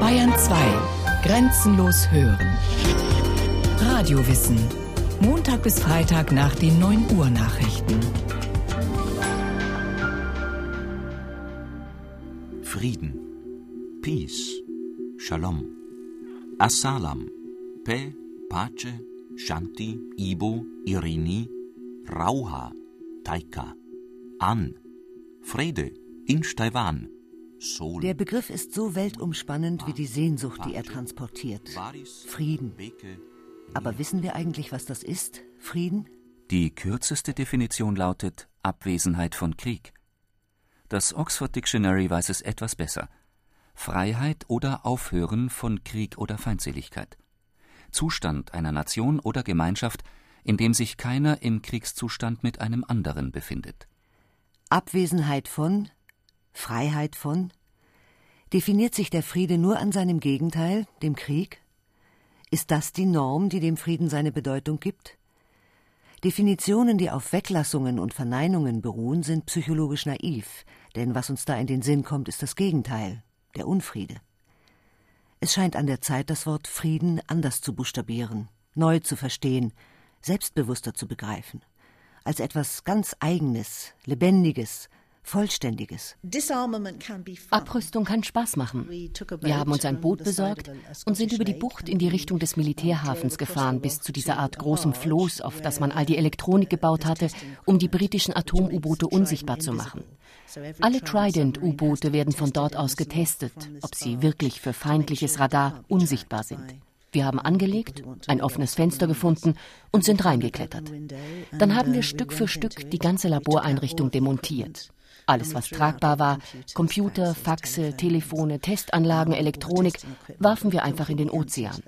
Bayern 2. Grenzenlos hören. Radiowissen. Montag bis Freitag nach den 9 Uhr Nachrichten. Frieden. Peace. Shalom. Assalam. Pe, Pace, Shanti, Ibo, Irini, Rauha, Taika, An, Frede, in Taiwan. Der Begriff ist so weltumspannend wie die Sehnsucht, die er transportiert. Frieden. Aber wissen wir eigentlich, was das ist? Frieden? Die kürzeste Definition lautet Abwesenheit von Krieg. Das Oxford Dictionary weiß es etwas besser. Freiheit oder Aufhören von Krieg oder Feindseligkeit. Zustand einer Nation oder Gemeinschaft, in dem sich keiner im Kriegszustand mit einem anderen befindet. Abwesenheit von, Freiheit von? Definiert sich der Friede nur an seinem Gegenteil, dem Krieg? Ist das die Norm, die dem Frieden seine Bedeutung gibt? Definitionen, die auf Weglassungen und Verneinungen beruhen, sind psychologisch naiv, denn was uns da in den Sinn kommt, ist das Gegenteil, der Unfriede. Es scheint an der Zeit, das Wort Frieden anders zu buchstabieren, neu zu verstehen, selbstbewusster zu begreifen, als etwas ganz Eigenes, Lebendiges, Vollständiges. Abrüstung kann Spaß machen. Wir haben uns ein Boot besorgt und sind über die Bucht in die Richtung des Militärhafens gefahren, bis zu dieser Art großem Floß, auf das man all die Elektronik gebaut hatte, um die britischen Atom-U-Boote unsichtbar zu machen. Alle Trident-U-Boote werden von dort aus getestet, ob sie wirklich für feindliches Radar unsichtbar sind. Wir haben angelegt, ein offenes Fenster gefunden und sind reingeklettert. Dann haben wir Stück für Stück die ganze Laboreinrichtung demontiert. Alles, was tragbar war, Computer, Faxe, Telefone, Testanlagen, Elektronik, warfen wir einfach in den Ozean.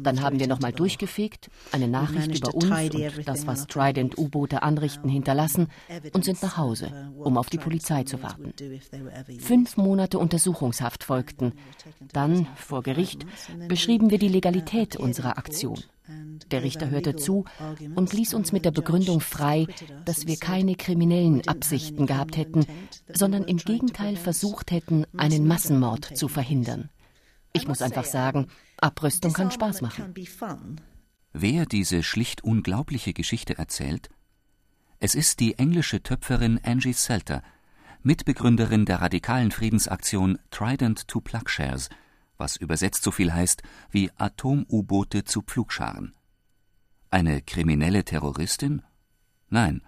Dann haben wir nochmal durchgefegt, eine Nachricht über uns und das, was Trident-U-Boote anrichten, hinterlassen und sind nach Hause, um auf die Polizei zu warten. Fünf Monate Untersuchungshaft folgten. Dann, vor Gericht, beschrieben wir die Legalität unserer Aktion. Der Richter hörte zu und ließ uns mit der Begründung frei, dass wir keine kriminellen Absichten gehabt hätten, sondern im Gegenteil versucht hätten, einen Massenmord zu verhindern. Ich muss einfach sagen, Abrüstung kann Spaß machen. Wer diese schlicht unglaubliche Geschichte erzählt? Es ist die englische Töpferin Angie Selter, Mitbegründerin der radikalen Friedensaktion Trident to Pluggshares – was übersetzt so viel heißt wie Atom-U-Boote zu Pflugscharen. Eine kriminelle Terroristin? Nein.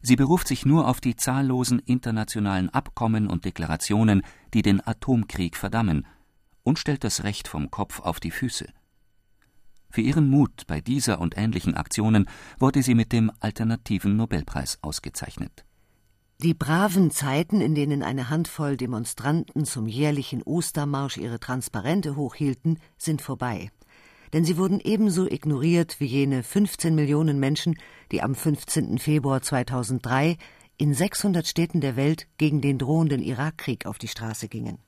Sie beruft sich nur auf die zahllosen internationalen Abkommen und Deklarationen, die den Atomkrieg verdammen, und stellt das Recht vom Kopf auf die Füße. Für ihren Mut bei dieser und ähnlichen Aktionen wurde sie mit dem Alternativen Nobelpreis ausgezeichnet. Die braven Zeiten, in denen eine Handvoll Demonstranten zum jährlichen Ostermarsch ihre Transparente hochhielten, sind vorbei. Denn sie wurden ebenso ignoriert wie jene 15 Millionen Menschen, die am 15. Februar 2003 in 600 Städten der Welt gegen den drohenden Irakkrieg auf die Straße gingen.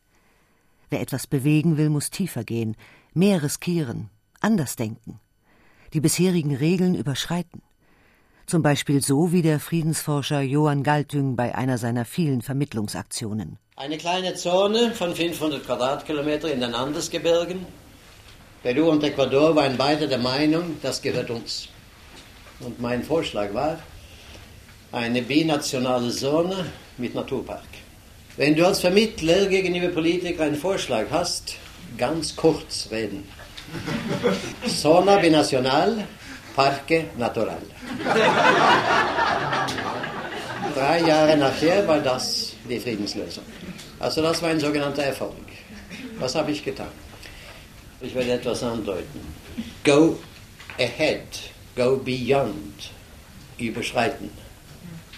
Wer etwas bewegen will, muss tiefer gehen, mehr riskieren, anders denken, die bisherigen Regeln überschreiten zum Beispiel so wie der Friedensforscher Johann Galtüng bei einer seiner vielen Vermittlungsaktionen. Eine kleine Zone von 500 Quadratkilometern in den Andesgebirgen. Peru und Ecuador waren beide der Meinung, das gehört uns. Und mein Vorschlag war, eine binationale Zone mit Naturpark. Wenn du als Vermittler gegenüber Politikern einen Vorschlag hast, ganz kurz reden. Zona binacional, Parque Natural. Drei Jahre nachher war das die Friedenslösung. Also das war ein sogenannter Erfolg. Was habe ich getan? Ich werde etwas andeuten. Go ahead, go beyond, überschreiten.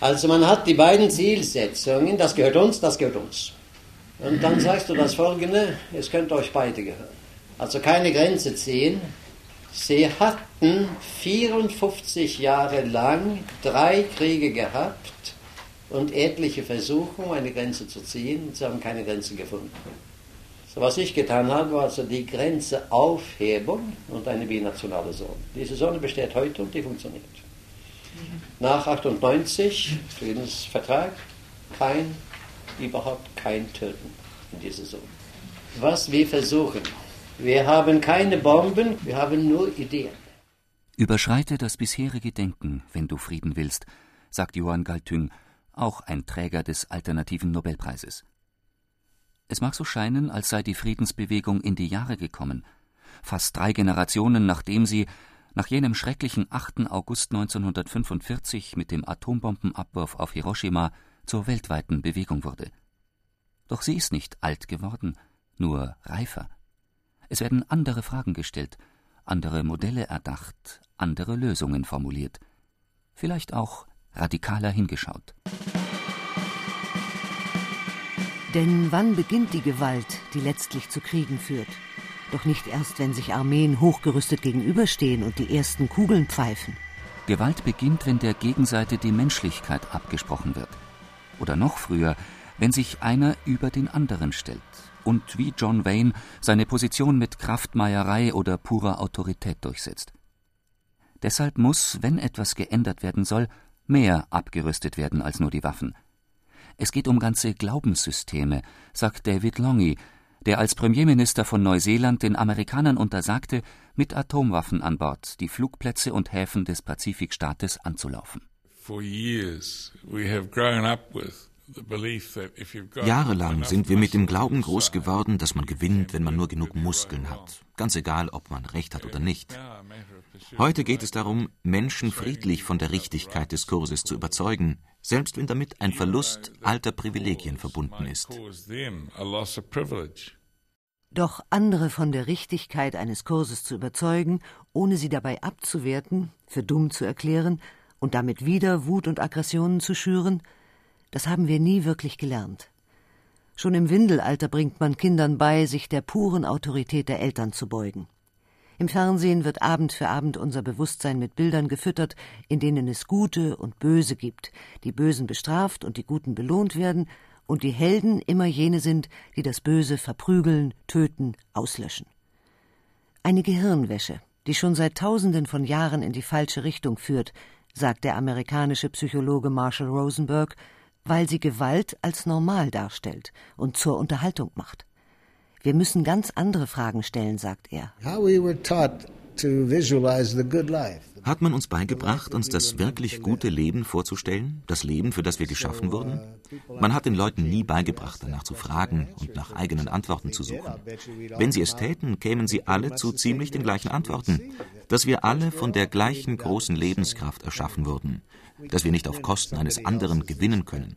Also man hat die beiden Zielsetzungen, das gehört uns, das gehört uns. Und dann sagst du das folgende, es könnte euch beide gehören. Also keine Grenze ziehen, Sie hatten 54 Jahre lang drei Kriege gehabt und etliche Versuche, eine Grenze zu ziehen. Sie haben keine Grenze gefunden. Was ich getan habe, war also die Grenzeaufhebung und eine binationale Zone. Diese Zone besteht heute und die funktioniert. Nach 98, Friedensvertrag, kein, überhaupt kein Töten diese Zone. Was wir versuchen, wir haben keine Bomben, wir haben nur Ideen. Überschreite das bisherige Denken, wenn du Frieden willst, sagt Johann Galtung, auch ein Träger des alternativen Nobelpreises. Es mag so scheinen, als sei die Friedensbewegung in die Jahre gekommen, fast drei Generationen nachdem sie nach jenem schrecklichen 8. August 1945 mit dem Atombombenabwurf auf Hiroshima zur weltweiten Bewegung wurde. Doch sie ist nicht alt geworden, nur reifer. Es werden andere Fragen gestellt, andere Modelle erdacht, andere Lösungen formuliert, vielleicht auch radikaler hingeschaut. Denn wann beginnt die Gewalt, die letztlich zu Kriegen führt? Doch nicht erst, wenn sich Armeen hochgerüstet gegenüberstehen und die ersten Kugeln pfeifen. Gewalt beginnt, wenn der Gegenseite die Menschlichkeit abgesprochen wird. Oder noch früher, wenn sich einer über den anderen stellt und wie John Wayne seine Position mit Kraftmeierei oder purer Autorität durchsetzt. Deshalb muss, wenn etwas geändert werden soll, mehr abgerüstet werden als nur die Waffen. Es geht um ganze Glaubenssysteme, sagt David Longy, der als Premierminister von Neuseeland den Amerikanern untersagte, mit Atomwaffen an Bord die Flugplätze und Häfen des Pazifikstaates anzulaufen. For years we have grown up with Jahrelang sind wir mit dem Glauben groß geworden, dass man gewinnt, wenn man nur genug Muskeln hat, ganz egal, ob man recht hat oder nicht. Heute geht es darum, Menschen friedlich von der Richtigkeit des Kurses zu überzeugen, selbst wenn damit ein Verlust alter Privilegien verbunden ist. Doch andere von der Richtigkeit eines Kurses zu überzeugen, ohne sie dabei abzuwerten, für dumm zu erklären und damit wieder Wut und Aggressionen zu schüren, das haben wir nie wirklich gelernt. Schon im Windelalter bringt man Kindern bei, sich der puren Autorität der Eltern zu beugen. Im Fernsehen wird Abend für Abend unser Bewusstsein mit Bildern gefüttert, in denen es Gute und Böse gibt, die Bösen bestraft und die Guten belohnt werden, und die Helden immer jene sind, die das Böse verprügeln, töten, auslöschen. Eine Gehirnwäsche, die schon seit Tausenden von Jahren in die falsche Richtung führt, sagt der amerikanische Psychologe Marshall Rosenberg, weil sie Gewalt als normal darstellt und zur Unterhaltung macht. Wir müssen ganz andere Fragen stellen, sagt er. Hat man uns beigebracht, uns das wirklich gute Leben vorzustellen, das Leben, für das wir geschaffen wurden? Man hat den Leuten nie beigebracht, danach zu fragen und nach eigenen Antworten zu suchen. Wenn sie es täten, kämen sie alle zu ziemlich den gleichen Antworten, dass wir alle von der gleichen großen Lebenskraft erschaffen wurden, dass wir nicht auf Kosten eines anderen gewinnen können,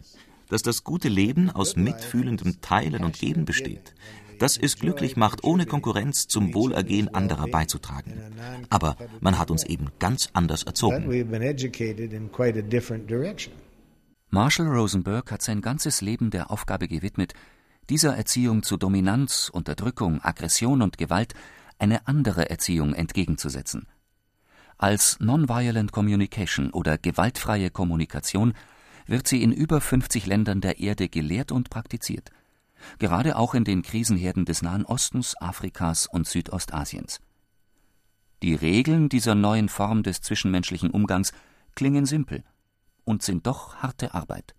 dass das gute Leben aus mitfühlendem Teilen und Geben besteht, dass es glücklich macht, ohne Konkurrenz zum Wohlergehen anderer beizutragen. Aber man hat uns eben ganz anders erzogen. Marshall Rosenberg hat sein ganzes Leben der Aufgabe gewidmet, dieser Erziehung zu Dominanz, Unterdrückung, Aggression und Gewalt eine andere Erziehung entgegenzusetzen. Als Nonviolent Communication oder gewaltfreie Kommunikation wird sie in über 50 Ländern der Erde gelehrt und praktiziert gerade auch in den Krisenherden des Nahen Ostens, Afrikas und Südostasiens. Die Regeln dieser neuen Form des zwischenmenschlichen Umgangs klingen simpel und sind doch harte Arbeit.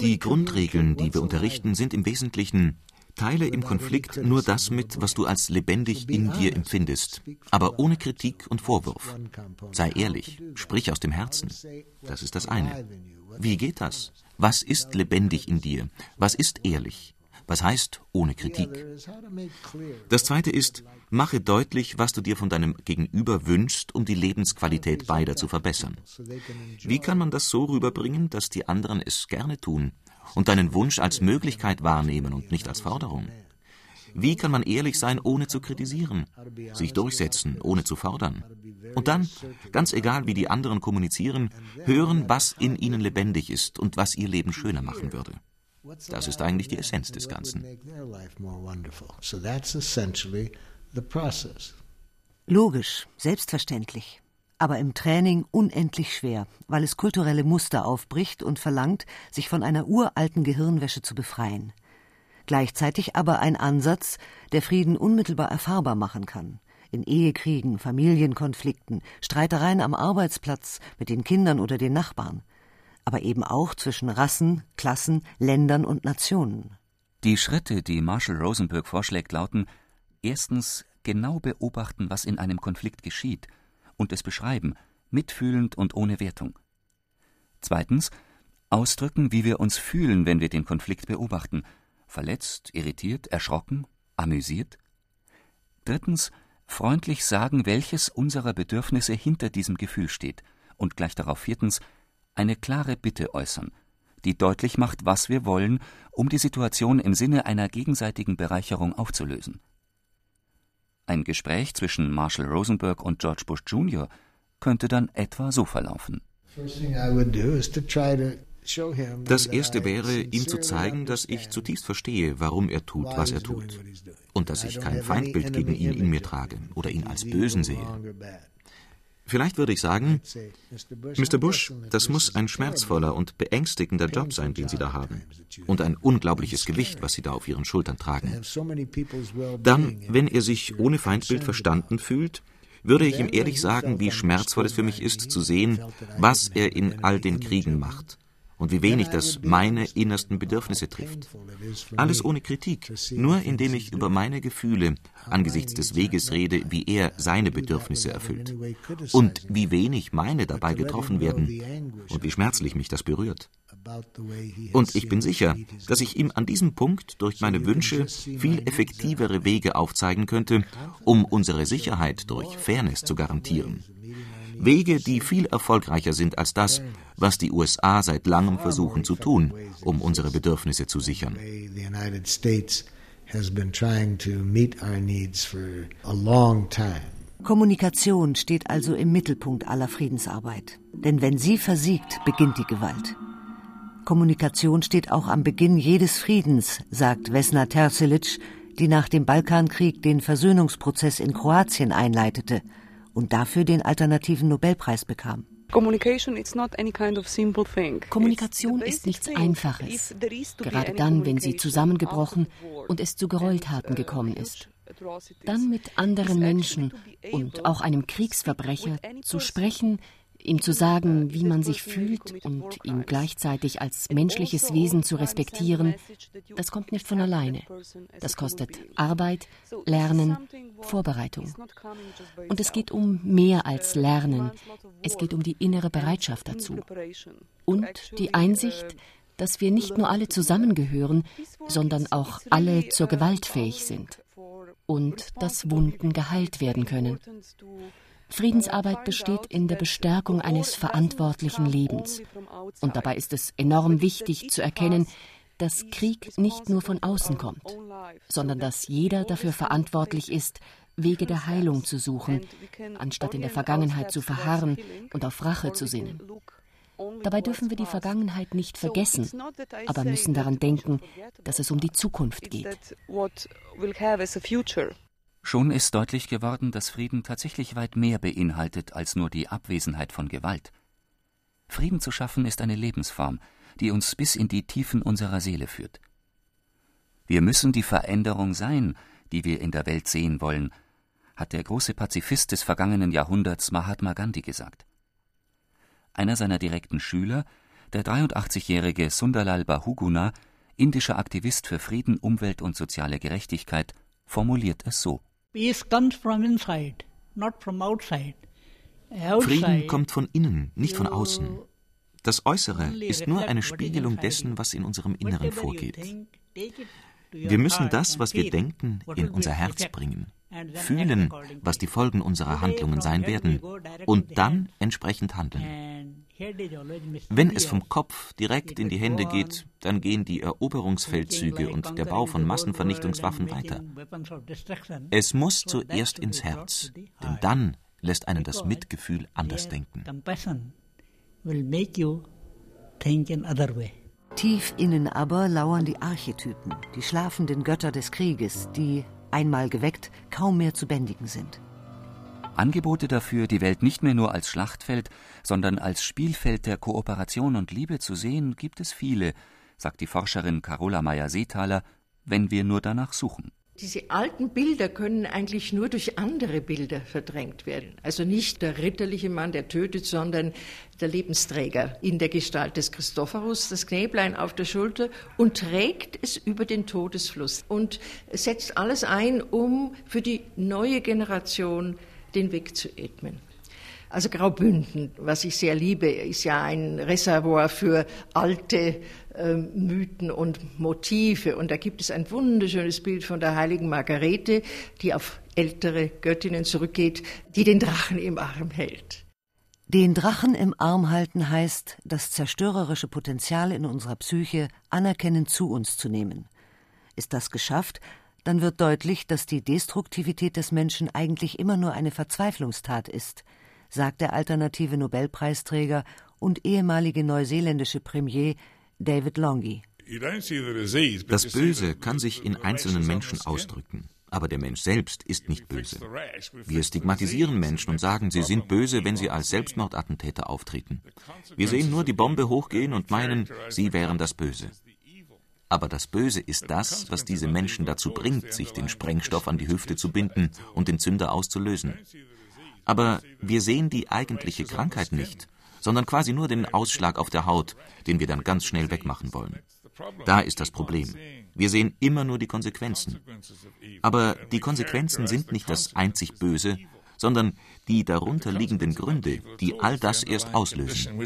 Die Grundregeln, die wir unterrichten, sind im Wesentlichen Teile im Konflikt nur das mit, was du als lebendig in dir empfindest, aber ohne Kritik und Vorwurf. Sei ehrlich, sprich aus dem Herzen. Das ist das eine. Wie geht das? Was ist lebendig in dir? Was ist ehrlich? Was heißt ohne Kritik? Das zweite ist, mache deutlich, was du dir von deinem Gegenüber wünschst, um die Lebensqualität beider zu verbessern. Wie kann man das so rüberbringen, dass die anderen es gerne tun und deinen Wunsch als Möglichkeit wahrnehmen und nicht als Forderung? Wie kann man ehrlich sein, ohne zu kritisieren, sich durchsetzen, ohne zu fordern? Und dann, ganz egal wie die anderen kommunizieren, hören, was in ihnen lebendig ist und was ihr Leben schöner machen würde. Das ist eigentlich die Essenz des Ganzen. Logisch, selbstverständlich. Aber im Training unendlich schwer, weil es kulturelle Muster aufbricht und verlangt, sich von einer uralten Gehirnwäsche zu befreien. Gleichzeitig aber ein Ansatz, der Frieden unmittelbar erfahrbar machen kann in Ehekriegen, Familienkonflikten, Streitereien am Arbeitsplatz, mit den Kindern oder den Nachbarn. aber eben auch zwischen Rassen, Klassen, Ländern und Nationen. Die Schritte, die Marshall Rosenberg vorschlägt, lauten erstens genau beobachten, was in einem Konflikt geschieht, und es beschreiben, mitfühlend und ohne Wertung. Zweitens ausdrücken, wie wir uns fühlen, wenn wir den Konflikt beobachten, verletzt, irritiert, erschrocken, amüsiert. Drittens freundlich sagen, welches unserer Bedürfnisse hinter diesem Gefühl steht, und gleich darauf viertens eine klare Bitte äußern, die deutlich macht, was wir wollen, um die Situation im Sinne einer gegenseitigen Bereicherung aufzulösen. Ein Gespräch zwischen Marshall Rosenberg und George Bush Jr. könnte dann etwa so verlaufen. Das Erste wäre, ihm zu zeigen, dass ich zutiefst verstehe, warum er tut, was er tut, und dass ich kein Feindbild gegen ihn in mir trage oder ihn als Bösen sehe. Vielleicht würde ich sagen, Mr. Bush, das muss ein schmerzvoller und beängstigender Job sein, den Sie da haben, und ein unglaubliches Gewicht, was Sie da auf Ihren Schultern tragen. Dann, wenn er sich ohne Feindbild verstanden fühlt, würde ich ihm ehrlich sagen, wie schmerzvoll es für mich ist, zu sehen, was er in all den Kriegen macht und wie wenig das meine innersten Bedürfnisse trifft. Alles ohne Kritik, nur indem ich über meine Gefühle angesichts des Weges rede, wie er seine Bedürfnisse erfüllt und wie wenig meine dabei getroffen werden und wie schmerzlich mich das berührt. Und ich bin sicher, dass ich ihm an diesem Punkt durch meine Wünsche viel effektivere Wege aufzeigen könnte, um unsere Sicherheit durch Fairness zu garantieren. Wege, die viel erfolgreicher sind als das, was die USA seit langem versuchen zu tun, um unsere Bedürfnisse zu sichern. Kommunikation steht also im Mittelpunkt aller Friedensarbeit. Denn wenn sie versiegt, beginnt die Gewalt. Kommunikation steht auch am Beginn jedes Friedens, sagt Vesna Tercelic, die nach dem Balkankrieg den Versöhnungsprozess in Kroatien einleitete – und dafür den alternativen Nobelpreis bekam. Kommunikation ist nichts Einfaches, gerade dann, wenn sie zusammengebrochen und es zu Gräueltaten gekommen ist. Dann mit anderen Menschen und auch einem Kriegsverbrecher zu sprechen, ihm zu sagen, wie man sich fühlt und ihn gleichzeitig als menschliches Wesen zu respektieren, das kommt nicht von alleine. Das kostet Arbeit, Lernen, Vorbereitung. Und es geht um mehr als Lernen. Es geht um die innere Bereitschaft dazu. Und die Einsicht, dass wir nicht nur alle zusammengehören, sondern auch alle zur Gewalt fähig sind. Und dass Wunden geheilt werden können. Friedensarbeit besteht in der Bestärkung eines verantwortlichen Lebens. Und dabei ist es enorm wichtig zu erkennen, dass Krieg nicht nur von außen kommt, sondern dass jeder dafür verantwortlich ist, Wege der Heilung zu suchen, anstatt in der Vergangenheit zu verharren und auf Rache zu sinnen. Dabei dürfen wir die Vergangenheit nicht vergessen, aber müssen daran denken, dass es um die Zukunft geht. Schon ist deutlich geworden, dass Frieden tatsächlich weit mehr beinhaltet als nur die Abwesenheit von Gewalt. Frieden zu schaffen ist eine Lebensform, die uns bis in die Tiefen unserer Seele führt. Wir müssen die Veränderung sein, die wir in der Welt sehen wollen, hat der große Pazifist des vergangenen Jahrhunderts Mahatma Gandhi gesagt. Einer seiner direkten Schüler, der 83-jährige Sunderlal Bahuguna, indischer Aktivist für Frieden, Umwelt und soziale Gerechtigkeit, formuliert es so. Frieden kommt von innen, nicht von außen. Das Äußere ist nur eine Spiegelung dessen, was in unserem Inneren vorgeht. Wir müssen das, was wir denken, in unser Herz bringen, fühlen, was die Folgen unserer Handlungen sein werden und dann entsprechend handeln. Wenn es vom Kopf direkt in die Hände geht, dann gehen die Eroberungsfeldzüge und der Bau von Massenvernichtungswaffen weiter. Es muss zuerst ins Herz, denn dann lässt einen das Mitgefühl anders denken. Tief innen aber lauern die Archetypen, die schlafenden Götter des Krieges, die, einmal geweckt, kaum mehr zu bändigen sind. Angebote dafür, die Welt nicht mehr nur als Schlachtfeld, sondern als Spielfeld der Kooperation und Liebe zu sehen, gibt es viele, sagt die Forscherin Carola Meyer-Seethaler, wenn wir nur danach suchen. Diese alten Bilder können eigentlich nur durch andere Bilder verdrängt werden. Also nicht der ritterliche Mann, der tötet, sondern der Lebensträger in der Gestalt des Christophorus, das Knäblein auf der Schulter und trägt es über den Todesfluss und setzt alles ein, um für die neue Generation den Weg zu ebnen. Also Graubünden, was ich sehr liebe, ist ja ein Reservoir für alte äh, Mythen und Motive. Und da gibt es ein wunderschönes Bild von der heiligen Margarete, die auf ältere Göttinnen zurückgeht, die den Drachen im Arm hält. Den Drachen im Arm halten heißt, das zerstörerische Potenzial in unserer Psyche anerkennend zu uns zu nehmen. Ist das geschafft, dann wird deutlich, dass die Destruktivität des Menschen eigentlich immer nur eine Verzweiflungstat ist – sagt der alternative Nobelpreisträger und ehemalige neuseeländische Premier David Longy. Das Böse kann sich in einzelnen Menschen ausdrücken. Aber der Mensch selbst ist nicht böse. Wir stigmatisieren Menschen und sagen, sie sind böse, wenn sie als Selbstmordattentäter auftreten. Wir sehen nur die Bombe hochgehen und meinen, sie wären das Böse. Aber das Böse ist das, was diese Menschen dazu bringt, sich den Sprengstoff an die Hüfte zu binden und den Zünder auszulösen. Aber wir sehen die eigentliche Krankheit nicht, sondern quasi nur den Ausschlag auf der Haut, den wir dann ganz schnell wegmachen wollen. Da ist das Problem. Wir sehen immer nur die Konsequenzen. Aber die Konsequenzen sind nicht das einzig Böse, sondern die darunter liegenden Gründe, die all das erst auslösen.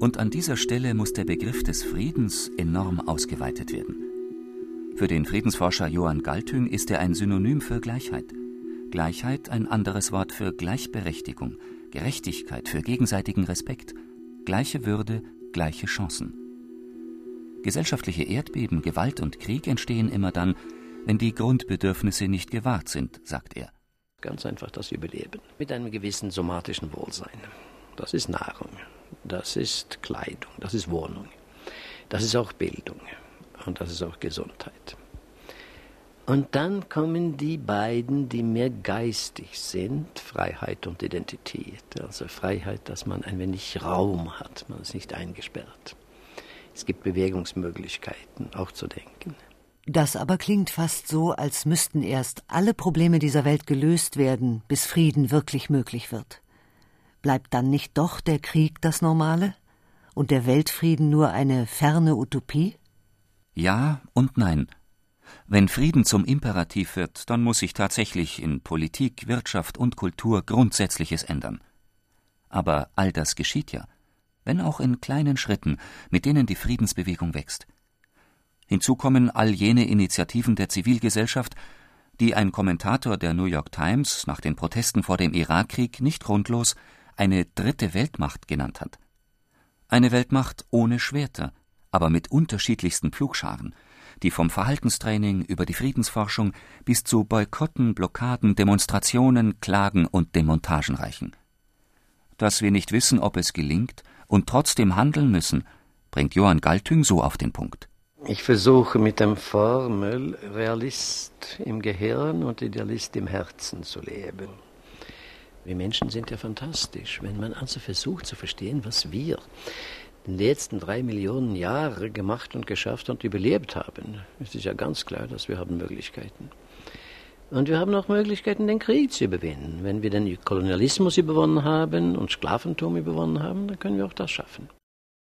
Und an dieser Stelle muss der Begriff des Friedens enorm ausgeweitet werden. Für den Friedensforscher Johann Galtung ist er ein Synonym für Gleichheit. Gleichheit ein anderes Wort für Gleichberechtigung, Gerechtigkeit, für gegenseitigen Respekt, gleiche Würde, gleiche Chancen. Gesellschaftliche Erdbeben, Gewalt und Krieg entstehen immer dann, wenn die Grundbedürfnisse nicht gewahrt sind, sagt er. Ganz einfach das Überleben mit einem gewissen somatischen Wohlsein. Das ist Nahrung, das ist Kleidung, das ist Wohnung, das ist auch Bildung und das ist auch Gesundheit. Und dann kommen die beiden, die mehr geistig sind, Freiheit und Identität. Also Freiheit, dass man ein wenig Raum hat, man ist nicht eingesperrt. Es gibt Bewegungsmöglichkeiten, auch zu denken. Das aber klingt fast so, als müssten erst alle Probleme dieser Welt gelöst werden, bis Frieden wirklich möglich wird. Bleibt dann nicht doch der Krieg das Normale? Und der Weltfrieden nur eine ferne Utopie? Ja und nein. Wenn Frieden zum Imperativ wird, dann muss sich tatsächlich in Politik, Wirtschaft und Kultur Grundsätzliches ändern. Aber all das geschieht ja, wenn auch in kleinen Schritten, mit denen die Friedensbewegung wächst. Hinzu kommen all jene Initiativen der Zivilgesellschaft, die ein Kommentator der New York Times nach den Protesten vor dem Irakkrieg nicht grundlos eine dritte Weltmacht genannt hat. Eine Weltmacht ohne Schwerter, aber mit unterschiedlichsten Pflugscharen, die vom Verhaltenstraining über die Friedensforschung bis zu Boykotten, Blockaden, Demonstrationen, Klagen und Demontagen reichen. Dass wir nicht wissen, ob es gelingt und trotzdem handeln müssen, bringt Johann Galtung so auf den Punkt. Ich versuche mit der Formel Realist im Gehirn und Idealist im Herzen zu leben. Wir Menschen sind ja fantastisch, wenn man also versucht zu verstehen, was wir in den letzten drei Millionen Jahre gemacht und geschafft und überlebt haben. Es ist ja ganz klar, dass wir haben Möglichkeiten. Und wir haben auch Möglichkeiten, den Krieg zu überwinden. Wenn wir den Kolonialismus überwonnen haben und Sklaventum überwonnen haben, dann können wir auch das schaffen.